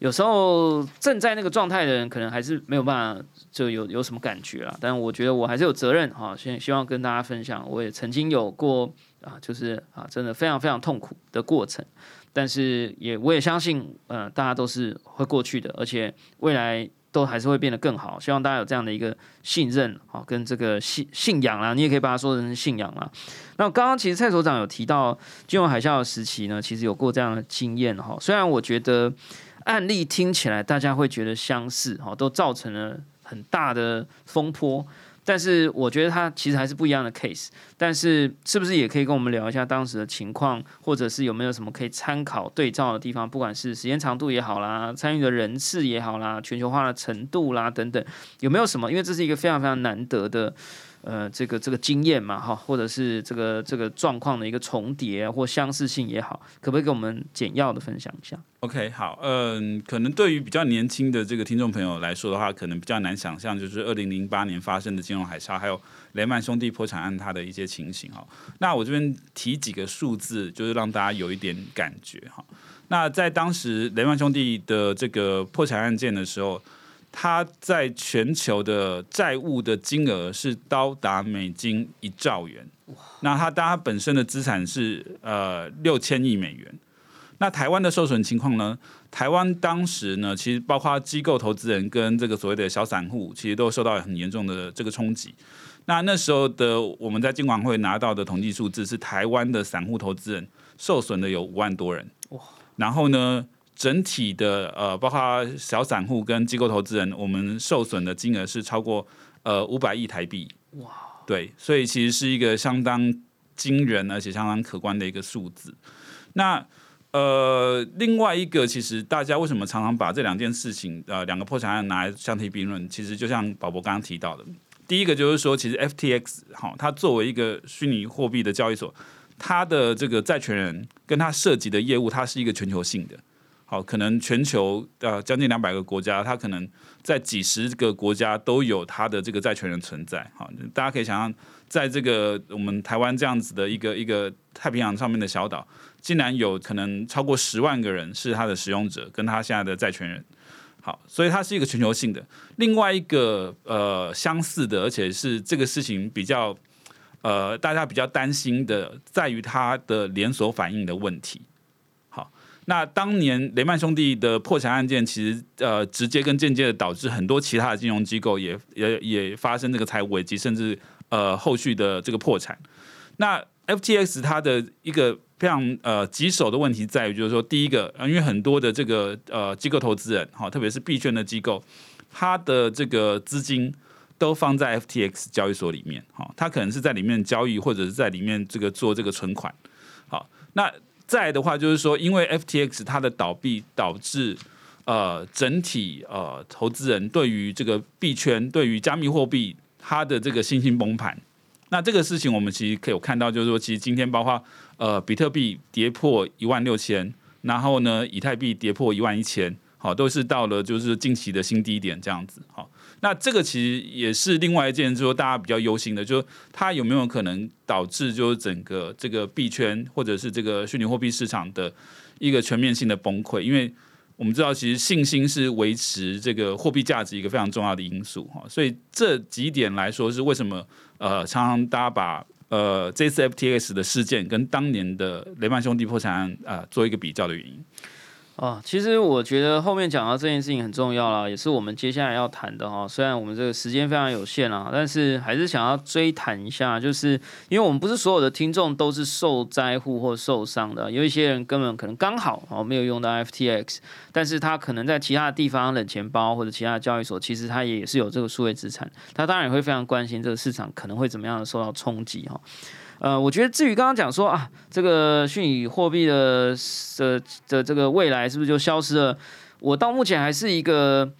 有时候正在那个状态的人，可能还是没有办法就有有什么感觉啊。但我觉得我还是有责任哈，希希望跟大家分享，我也曾经有过啊，就是啊，真的非常非常痛苦的过程。但是也我也相信，呃，大家都是会过去的，而且未来都还是会变得更好。希望大家有这样的一个信任啊，跟这个信信仰啦，你也可以把它说成信仰啦。那刚刚其实蔡所长有提到金融海啸的时期呢，其实有过这样的经验哈。虽然我觉得。案例听起来大家会觉得相似，哈，都造成了很大的风波。但是我觉得它其实还是不一样的 case。但是是不是也可以跟我们聊一下当时的情况，或者是有没有什么可以参考对照的地方？不管是时间长度也好啦，参与的人次也好啦，全球化的程度啦等等，有没有什么？因为这是一个非常非常难得的。呃，这个这个经验嘛，哈，或者是这个这个状况的一个重叠或相似性也好，可不可以给我们简要的分享一下？OK，好，嗯，可能对于比较年轻的这个听众朋友来说的话，可能比较难想象，就是二零零八年发生的金融海啸，还有雷曼兄弟破产案它的一些情形哈。那我这边提几个数字，就是让大家有一点感觉哈。那在当时雷曼兄弟的这个破产案件的时候。它在全球的债务的金额是高达美金一兆元，那它当它本身的资产是呃六千亿美元。那台湾的受损情况呢？台湾当时呢，其实包括机构投资人跟这个所谓的小散户，其实都受到很严重的这个冲击。那那时候的我们在金管会拿到的统计数字是，台湾的散户投资人受损的有五万多人。哇！然后呢？整体的呃，包括小散户跟机构投资人，我们受损的金额是超过呃五百亿台币。哇，对，所以其实是一个相当惊人而且相当可观的一个数字。那呃，另外一个，其实大家为什么常常把这两件事情呃两个破产案拿来相提并论？其实就像宝博刚刚提到的，第一个就是说，其实 FTX 好，它作为一个虚拟货币的交易所，它的这个债权人跟它涉及的业务，它是一个全球性的。好，可能全球呃将近两百个国家，它可能在几十个国家都有它的这个债权人存在。好，大家可以想象，在这个我们台湾这样子的一个一个太平洋上面的小岛，竟然有可能超过十万个人是它的使用者，跟他现在的债权人。好，所以它是一个全球性的。另外一个呃相似的，而且是这个事情比较呃大家比较担心的，在于它的连锁反应的问题。那当年雷曼兄弟的破产案件，其实呃直接跟间接的导致很多其他的金融机构也也也发生这个财务危机，甚至呃后续的这个破产。那 FTX 它的一个非常呃棘手的问题在于，就是说第一个，因为很多的这个呃机构投资人哈，特别是币圈的机构，它的这个资金都放在 FTX 交易所里面哈，它可能是在里面交易或者是在里面这个做这个存款。好，那。再的话，就是说，因为 FTX 它的倒闭导致呃整体呃投资人对于这个币圈、对于加密货币它的这个信心崩盘。那这个事情我们其实可以有看到，就是说，其实今天包括呃比特币跌破一万六千，然后呢以太币跌破一万一千，好，都是到了就是近期的新低点这样子，好。那这个其实也是另外一件，就是说大家比较忧心的，就是它有没有可能导致就是整个这个币圈或者是这个虚拟货币市场的一个全面性的崩溃？因为我们知道，其实信心是维持这个货币价值一个非常重要的因素哈。所以这几点来说，是为什么呃，常常大家把呃这次 FTX 的事件跟当年的雷曼兄弟破产案啊做一个比较的原因。哦，其实我觉得后面讲到这件事情很重要啦，也是我们接下来要谈的哈。虽然我们这个时间非常有限啊，但是还是想要追谈一下，就是因为我们不是所有的听众都是受灾户或受伤的，有一些人根本可能刚好哦没有用到 FTX，但是他可能在其他地方冷钱包或者其他交易所，其实他也是有这个数位资产，他当然也会非常关心这个市场可能会怎么样的受到冲击哈。呃，我觉得至于刚刚讲说啊，这个虚拟货币的的的这个未来是不是就消失了？我到目前还是一个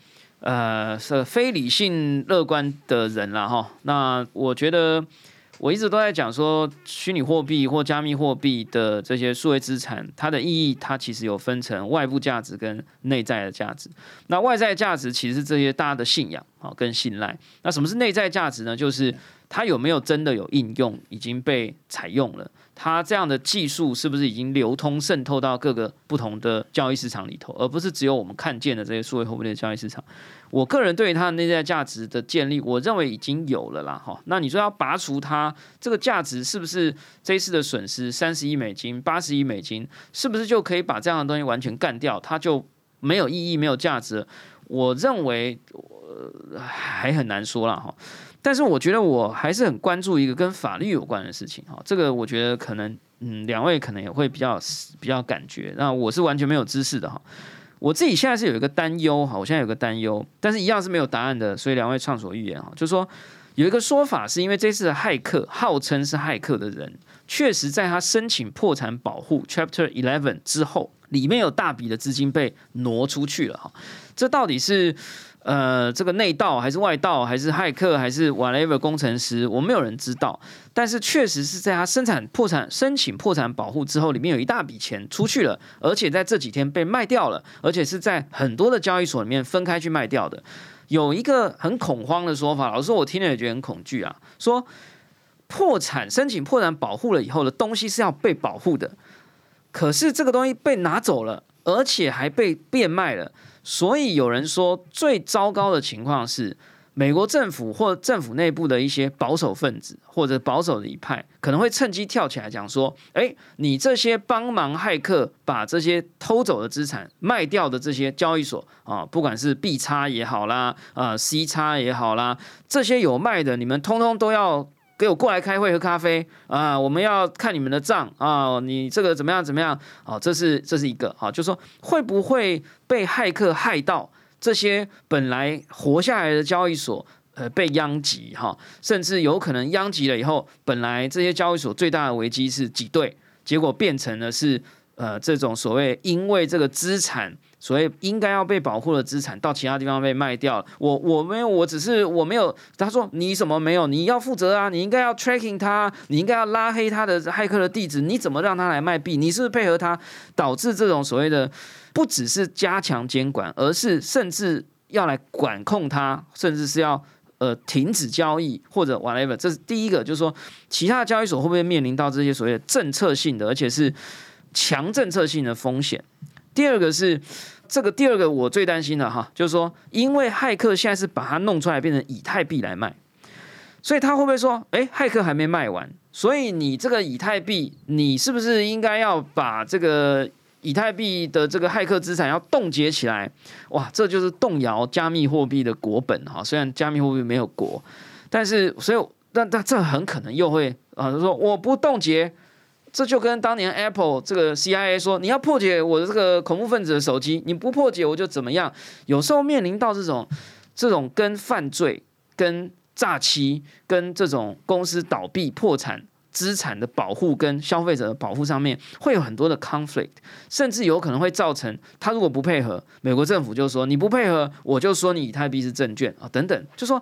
呃是非理性乐观的人啦哈。那我觉得我一直都在讲说，虚拟货币或加密货币的这些数位资产，它的意义它其实有分成外部价值跟内在的价值。那外在价值其实是这些大家的信仰啊跟信赖。那什么是内在价值呢？就是它有没有真的有应用，已经被采用了？它这样的技术是不是已经流通渗透到各个不同的交易市场里头，而不是只有我们看见的这些数位货币的交易市场？我个人对于它的内在价值的建立，我认为已经有了啦。哈，那你说要拔除它这个价值，是不是这一次的损失三十亿美金、八十亿美金，是不是就可以把这样的东西完全干掉？它就没有意义、没有价值？我认为，还很难说了哈。但是我觉得我还是很关注一个跟法律有关的事情哈，这个我觉得可能嗯两位可能也会比较比较感觉，那我是完全没有知识的哈，我自己现在是有一个担忧哈，我现在有个担忧，但是一样是没有答案的，所以两位畅所欲言哈，就是说有一个说法是因为这次的骇客号称是骇客的人，确实在他申请破产保护 Chapter Eleven 之后，里面有大笔的资金被挪出去了哈，这到底是？呃，这个内道还是外道，还是骇客，还是 whatever 工程师，我没有人知道。但是确实是在他生产破产申请破产保护之后，里面有一大笔钱出去了，而且在这几天被卖掉了，而且是在很多的交易所里面分开去卖掉的。有一个很恐慌的说法，老师我听了也觉得很恐惧啊，说破产申请破产保护了以后的东西是要被保护的，可是这个东西被拿走了，而且还被变卖了。所以有人说，最糟糕的情况是，美国政府或政府内部的一些保守分子或者保守的一派，可能会趁机跳起来讲说：“哎，你这些帮忙骇客把这些偷走的资产卖掉的这些交易所啊，不管是 B 叉也好啦，啊 C 叉也好啦，这些有卖的，你们通通都要。”给我过来开会喝咖啡啊！我们要看你们的账啊！你这个怎么样怎么样？好，这是这是一个啊，就是说会不会被骇客害到这些本来活下来的交易所呃被殃及哈？甚至有可能殃及了以后，本来这些交易所最大的危机是挤兑，结果变成了是呃这种所谓因为这个资产。所以应该要被保护的资产到其他地方被卖掉了。我我没有，我只是我没有。他说你什么没有？你要负责啊！你应该要 tracking 他，你应该要拉黑他的骇客的地址。你怎么让他来卖币？你是不是配合他，导致这种所谓的不只是加强监管，而是甚至要来管控他，甚至是要呃停止交易或者 whatever。这是第一个，就是说其他交易所会不会面临到这些所谓的政策性的，而且是强政策性的风险？第二个是这个，第二个我最担心的哈，就是说，因为骇客现在是把它弄出来变成以太币来卖，所以他会不会说，哎，骇客还没卖完，所以你这个以太币，你是不是应该要把这个以太币的这个骇客资产要冻结起来？哇，这就是动摇加密货币的国本哈。虽然加密货币没有国，但是所以，但但这很可能又会啊，就说我不冻结。这就跟当年 Apple 这个 CIA 说，你要破解我的这个恐怖分子的手机，你不破解我就怎么样？有时候面临到这种这种跟犯罪、跟诈欺、跟这种公司倒闭破产、资产的保护跟消费者的保护上面，会有很多的 conflict，甚至有可能会造成他如果不配合，美国政府就说你不配合，我就说你以太币是证券啊等等，就说。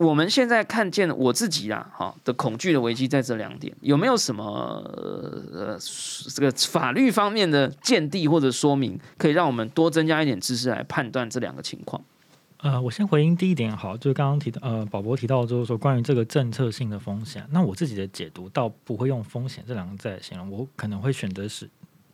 我们现在看见我自己啊，哈的恐惧的危机在这两点，有没有什么呃这个法律方面的见地或者说明，可以让我们多增加一点知识来判断这两个情况？呃，我先回应第一点，好，就是刚刚提到呃，宝博提到就是说关于这个政策性的风险，那我自己的解读倒不会用风险这两个字来形容，我可能会选择是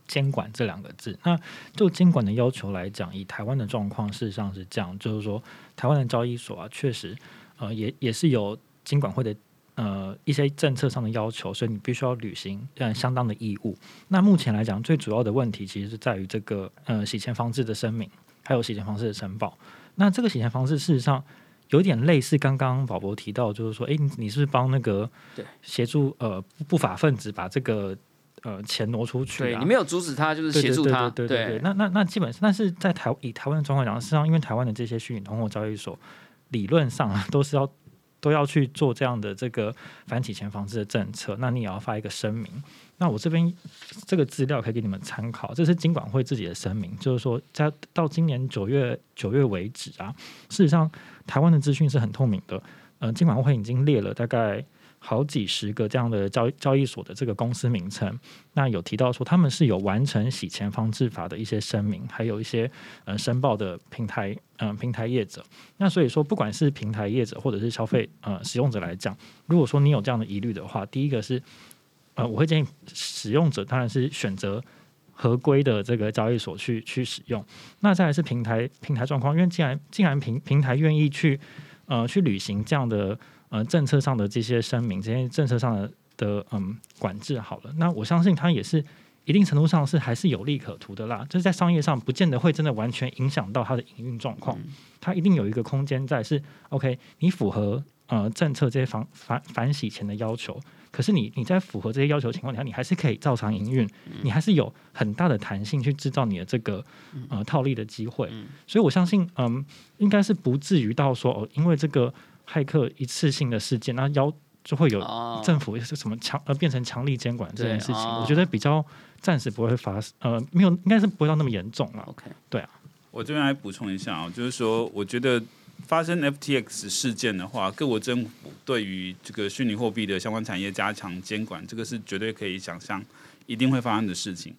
监管这两个字。那就监管的要求来讲，以台湾的状况，事实上是这样，就是说台湾的交易所啊，确实呃也也是有金管会的呃一些政策上的要求，所以你必须要履行呃相当的义务。那目前来讲，最主要的问题其实是在于这个呃洗钱方式的声明，还有洗钱方式的申报。那这个洗钱方式事实上。有点类似刚刚宝宝提到，就是说，哎，你是不是帮那个对协助呃不法分子把这个呃钱挪出去、啊？对你没有阻止他，就是协助他。对对对对对那那那基本上，但是在台以台湾的状况讲，事实上，因为台湾的这些虚拟通货交易所，理论上啊都是要 都要去做这样的这个反洗钱防治的政策，那你也要发一个声明。那我这边这个资料可以给你们参考，这是金管会自己的声明，就是说在到今年九月九月为止啊，事实上台湾的资讯是很透明的，嗯，金管会已经列了大概好几十个这样的交交易所的这个公司名称，那有提到说他们是有完成洗钱防治法的一些声明，还有一些呃申报的平台嗯、呃、平台业者，那所以说不管是平台业者或者是消费呃使用者来讲，如果说你有这样的疑虑的话，第一个是。呃，我会建议使用者当然是选择合规的这个交易所去去使用。那再来是平台平台状况，因为既然既然平平台愿意去呃去履行这样的呃政策上的这些声明，这些政策上的的嗯管制好了，那我相信它也是一定程度上是还是有利可图的啦。就是在商业上不见得会真的完全影响到它的营运状况，它一定有一个空间在是 OK，你符合呃政策这些反反反洗钱的要求。可是你你在符合这些要求的情况下，你还是可以照常营运，你还是有很大的弹性去制造你的这个呃套利的机会。所以我相信，嗯，应该是不至于到说哦，因为这个骇客一次性的事件，那要就会有政府是什么强呃变成强力监管这件事情。我觉得比较暂时不会发生，呃，没有，应该是不会到那么严重了。OK，对啊，我这边来补充一下啊，就是说，我觉得。发生 FTX 事件的话，各国政府对于这个虚拟货币的相关产业加强监管，这个是绝对可以想象一定会发生的事情。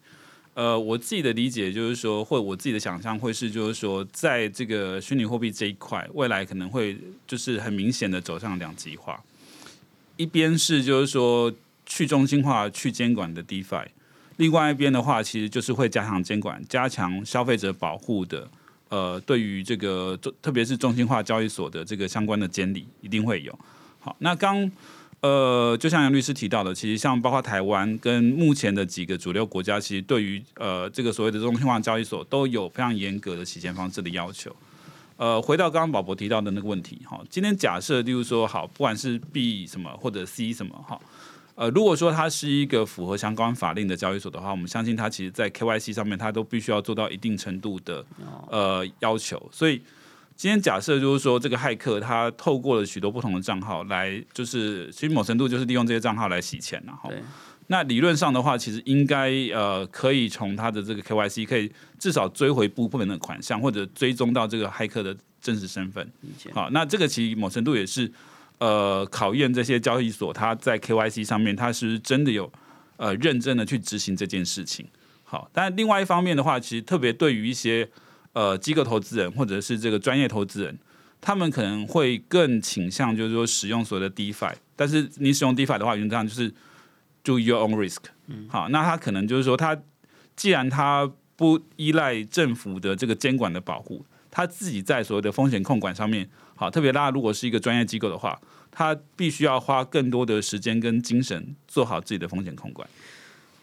呃，我自己的理解就是说，或我自己的想象会是，就是说，在这个虚拟货币这一块，未来可能会就是很明显的走向两极化。一边是就是说去中心化、去监管的 DeFi，另外一边的话，其实就是会加强监管、加强消费者保护的。呃，对于这个，特别是中心化交易所的这个相关的监理，一定会有。好，那刚呃，就像杨律师提到的，其实像包括台湾跟目前的几个主流国家，其实对于呃这个所谓的中心化交易所都有非常严格的洗钱方式的要求。呃，回到刚刚宝博提到的那个问题，哈，今天假设，例如说，好，不管是 B 什么或者 C 什么，哈。呃，如果说它是一个符合相关法令的交易所的话，我们相信它其实在 KYC 上面，它都必须要做到一定程度的呃要求。所以今天假设就是说，这个骇客他透过了许多不同的账号来，就是其实某程度就是利用这些账号来洗钱然后那理论上的话，其实应该呃可以从他的这个 KYC 可以至少追回部分的款项，或者追踪到这个骇客的真实身份。好，那这个其实某程度也是。呃，考验这些交易所，他在 KYC 上面，它是真的有呃认真的去执行这件事情。好，但另外一方面的话，其实特别对于一些呃机构投资人或者是这个专业投资人，他们可能会更倾向就是说使用所谓的 DeFi。但是你使用 DeFi 的话，原则上就是 Do your own risk。嗯，好，那他可能就是说，他既然他不依赖政府的这个监管的保护，他自己在所谓的风险控管上面。好，特别大家如果是一个专业机构的话，他必须要花更多的时间跟精神做好自己的风险控管。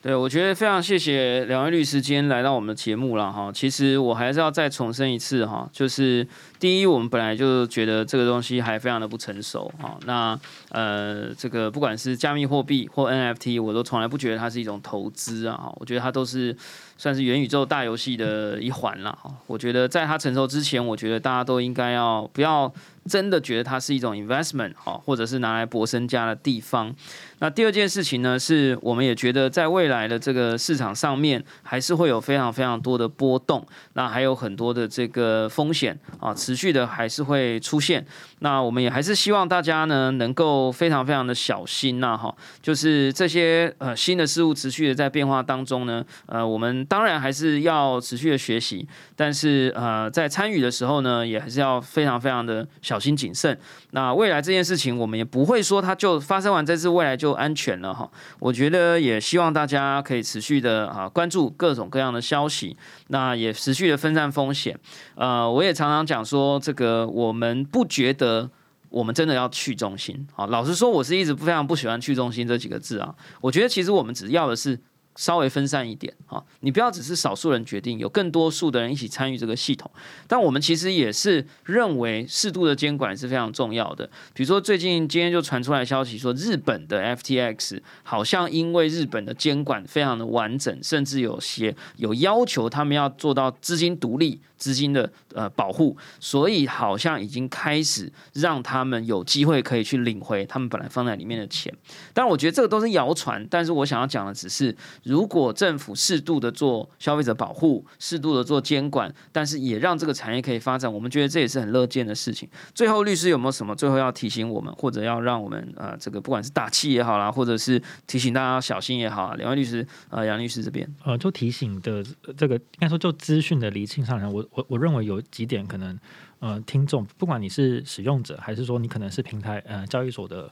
对，我觉得非常谢谢两位律师今天来到我们的节目了哈。其实我还是要再重申一次哈，就是第一，我们本来就觉得这个东西还非常的不成熟哈。那呃，这个不管是加密货币或 NFT，我都从来不觉得它是一种投资啊。我觉得它都是算是元宇宙大游戏的一环了哈。我觉得在它成熟之前，我觉得大家都应该要不要真的觉得它是一种 investment 哈，或者是拿来博身家的地方。那第二件事情呢，是我们也觉得在未来的这个市场上面，还是会有非常非常多的波动，那还有很多的这个风险啊，持续的还是会出现。那我们也还是希望大家呢，能够非常非常的小心呐，哈，就是这些呃新的事物持续的在变化当中呢，呃，我们当然还是要持续的学习，但是呃，在参与的时候呢，也还是要非常非常的小。心谨慎。那未来这件事情，我们也不会说它就发生完这次，未来就安全了哈。我觉得也希望大家可以持续的啊关注各种各样的消息，那也持续的分散风险。呃，我也常常讲说，这个我们不觉得我们真的要去中心啊。老实说，我是一直非常不喜欢去中心这几个字啊。我觉得其实我们只要的是。稍微分散一点啊，你不要只是少数人决定，有更多数的人一起参与这个系统。但我们其实也是认为适度的监管是非常重要的。比如说最近今天就传出来消息说，日本的 FTX 好像因为日本的监管非常的完整，甚至有些有要求他们要做到资金独立。资金的呃保护，所以好像已经开始让他们有机会可以去领回他们本来放在里面的钱。但我觉得这个都是谣传。但是我想要讲的只是，如果政府适度的做消费者保护，适度的做监管，但是也让这个产业可以发展，我们觉得这也是很乐见的事情。最后，律师有没有什么最后要提醒我们，或者要让我们呃这个不管是打气也好啦，或者是提醒大家小心也好？两位律师，呃，杨律师这边，呃，就提醒的这个应该说就资讯的厘清上来，我。我我认为有几点可能，呃，听众不管你是使用者，还是说你可能是平台呃交易所的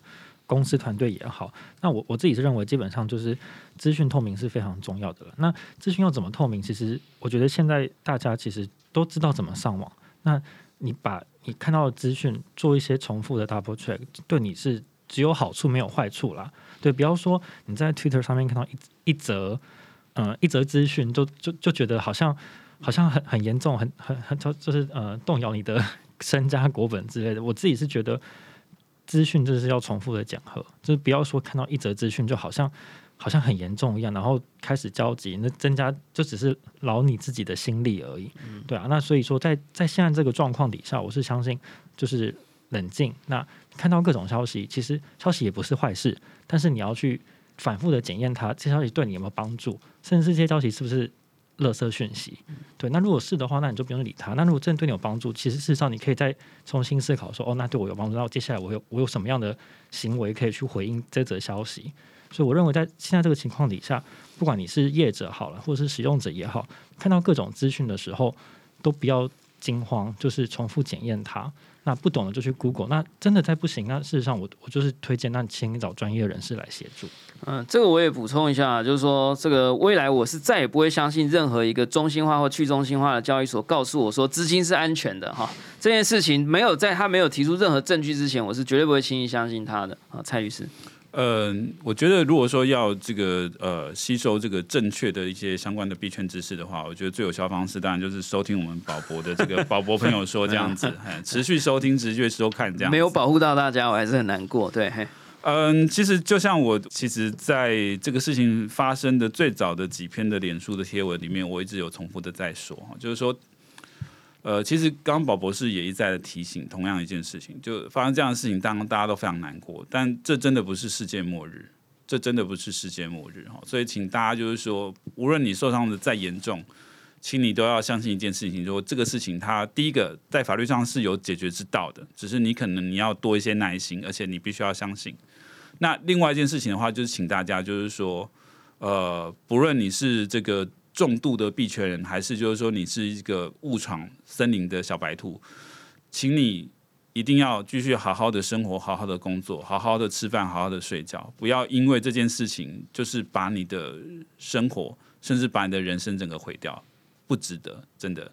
公司团队也好，那我我自己是认为基本上就是资讯透明是非常重要的了。那资讯要怎么透明？其实我觉得现在大家其实都知道怎么上网。那你把你看到的资讯做一些重复的 double check，对你是只有好处没有坏处啦。对，不要说你在 Twitter 上面看到一一则嗯一则资讯，就就就觉得好像。好像很很严重，很很很就就是呃动摇你的 身家国本之类的。我自己是觉得资讯就是要重复的讲和，就是不要说看到一则资讯就好像好像很严重一样，然后开始焦急，那增加就只是劳你自己的心力而已。对啊，那所以说在在现在这个状况底下，我是相信就是冷静。那看到各种消息，其实消息也不是坏事，但是你要去反复的检验它，这消息对你有没有帮助，甚至这些消息是不是。乐色讯息，对，那如果是的话，那你就不用理他。那如果真的对你有帮助，其实事实上你可以再重新思考说，哦，那对我有帮助，那接下来我有我有什么样的行为可以去回应这则消息？所以我认为在现在这个情况底下，不管你是业者好了，或者是使用者也好，看到各种资讯的时候，都不要惊慌，就是重复检验它。那不懂的就去 Google，那真的再不行，那事实上我我就是推荐，那你请找专业人士来协助。嗯，这个我也补充一下，就是说这个未来我是再也不会相信任何一个中心化或去中心化的交易所告诉我说资金是安全的哈。这件事情没有在他没有提出任何证据之前，我是绝对不会轻易相信他的啊，蔡律师。嗯，我觉得如果说要这个呃吸收这个正确的一些相关的币圈知识的话，我觉得最有效方式当然就是收听我们宝博的这个宝博朋友说这样子，持续收听、持续收看这样。没有保护到大家，我还是很难过。对，嗯，其实就像我其实在这个事情发生的最早的几篇的脸书的贴文里面，我一直有重复的在说，就是说。呃，其实刚宝博士也一再的提醒同样一件事情，就发生这样的事情，当然大家都非常难过，但这真的不是世界末日，这真的不是世界末日哈。所以，请大家就是说，无论你受伤的再严重，请你都要相信一件事情，说这个事情它第一个在法律上是有解决之道的，只是你可能你要多一些耐心，而且你必须要相信。那另外一件事情的话，就是请大家就是说，呃，不论你是这个。重度的币圈人，还是就是说你是一个误闯森林的小白兔，请你一定要继续好好的生活，好好的工作，好好的吃饭，好好的睡觉，不要因为这件事情就是把你的生活，甚至把你的人生整个毁掉，不值得，真的。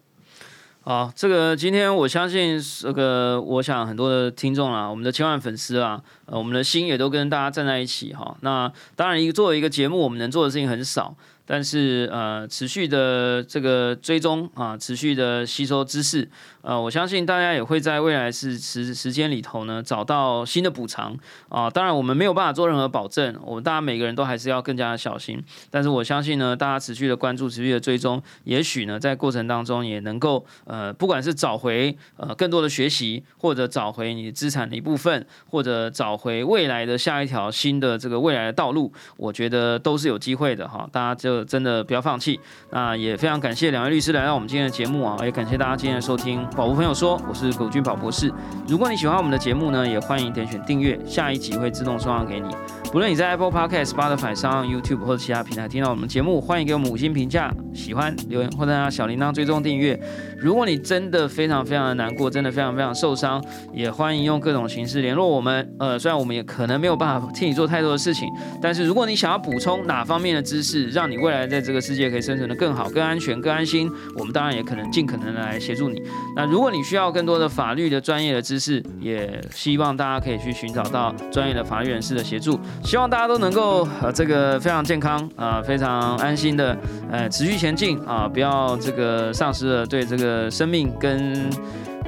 好，这个今天我相信这个，我想很多的听众啊，我们的千万粉丝啊，呃，我们的心也都跟大家站在一起哈。那当然，一个作为一个节目，我们能做的事情很少。但是呃，持续的这个追踪啊，持续的吸收知识，呃，我相信大家也会在未来是时时间里头呢，找到新的补偿啊。当然，我们没有办法做任何保证，我们大家每个人都还是要更加的小心。但是我相信呢，大家持续的关注，持续的追踪，也许呢，在过程当中也能够呃，不管是找回呃更多的学习，或者找回你资产的一部分，或者找回未来的下一条新的这个未来的道路，我觉得都是有机会的哈。大家就。真的不要放弃。那也非常感谢两位律师来到我们今天的节目啊，也感谢大家今天的收听。保护朋友说，我是狗俊宝博士。如果你喜欢我们的节目呢，也欢迎点选订阅，下一集会自动送上给你。不论你在 Apple Podcast、Spotify 上、YouTube 或者其他平台听到我们节目，欢迎给我们五星评价，喜欢留言或者按小铃铛追踪订阅。如果你真的非常非常的难过，真的非常非常受伤，也欢迎用各种形式联络我们。呃，虽然我们也可能没有办法替你做太多的事情，但是如果你想要补充哪方面的知识，让你未未来在这个世界可以生存的更好、更安全、更安心，我们当然也可能尽可能的来协助你。那如果你需要更多的法律的专业的知识，也希望大家可以去寻找到专业的法律人士的协助。希望大家都能够呃这个非常健康啊、非常安心的呃持续前进啊、不要这个丧失了对这个生命跟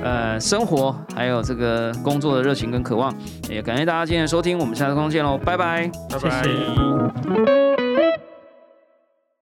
呃生活还有这个工作的热情跟渴望。也感谢大家今天的收听，我们下次空见喽，拜拜。拜拜。